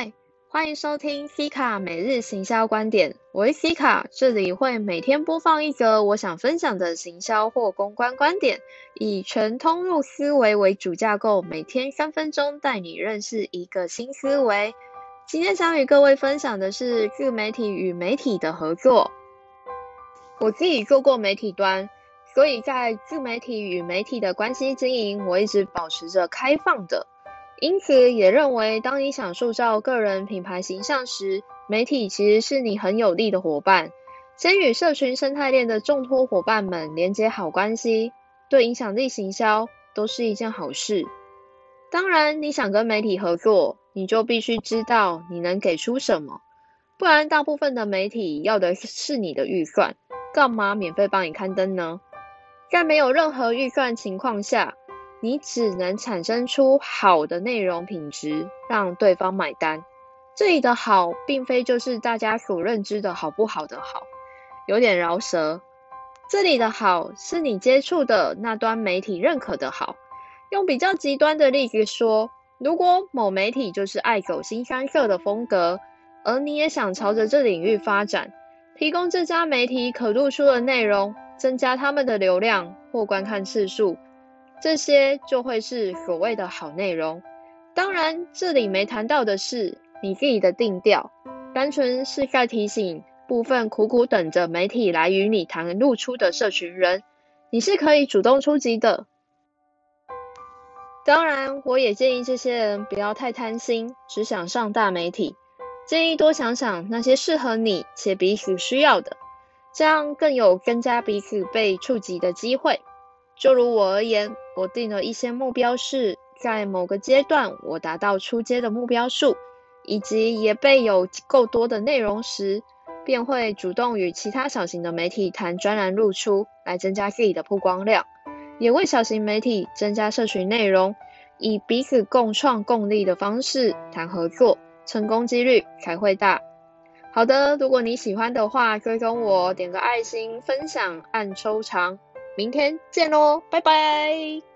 嗨，欢迎收听 C 卡每日行销观点，我是 C 卡，这里会每天播放一则我想分享的行销或公关观点，以全通路思维为主架构，每天三分钟带你认识一个新思维。今天想与各位分享的是自媒体与媒体的合作。我自己做过媒体端，所以在自媒体与媒体的关系经营，我一直保持着开放的。因此，也认为当你想塑造个人品牌形象时，媒体其实是你很有利的伙伴。先与社群生态链的众多伙伴们连接好关系，对影响力行销都是一件好事。当然，你想跟媒体合作，你就必须知道你能给出什么，不然大部分的媒体要的是你的预算，干嘛免费帮你刊登呢？在没有任何预算情况下。你只能产生出好的内容品质，让对方买单。这里的好，并非就是大家所认知的好不好的好，有点饶舌。这里的好，是你接触的那端媒体认可的好。用比较极端的例子说，如果某媒体就是爱走新三色的风格，而你也想朝着这领域发展，提供这家媒体可露出的内容，增加他们的流量或观看次数。这些就会是所谓的好内容。当然，这里没谈到的是你自己的定调，单纯是在提醒部分苦苦等着媒体来与你谈露出的社群人，你是可以主动出击的。当然，我也建议这些人不要太贪心，只想上大媒体，建议多想想那些适合你且彼此需要的，这样更有增加彼此被触及的机会。就如我而言，我定了一些目标，是在某个阶段我达到出阶的目标数，以及也被有够多的内容时，便会主动与其他小型的媒体谈专栏露出，来增加自己的曝光量，也为小型媒体增加社群内容，以彼此共创共利的方式谈合作，成功几率才会大。好的，如果你喜欢的话，追踪我，点个爱心，分享，按收藏。明天见喽，拜拜。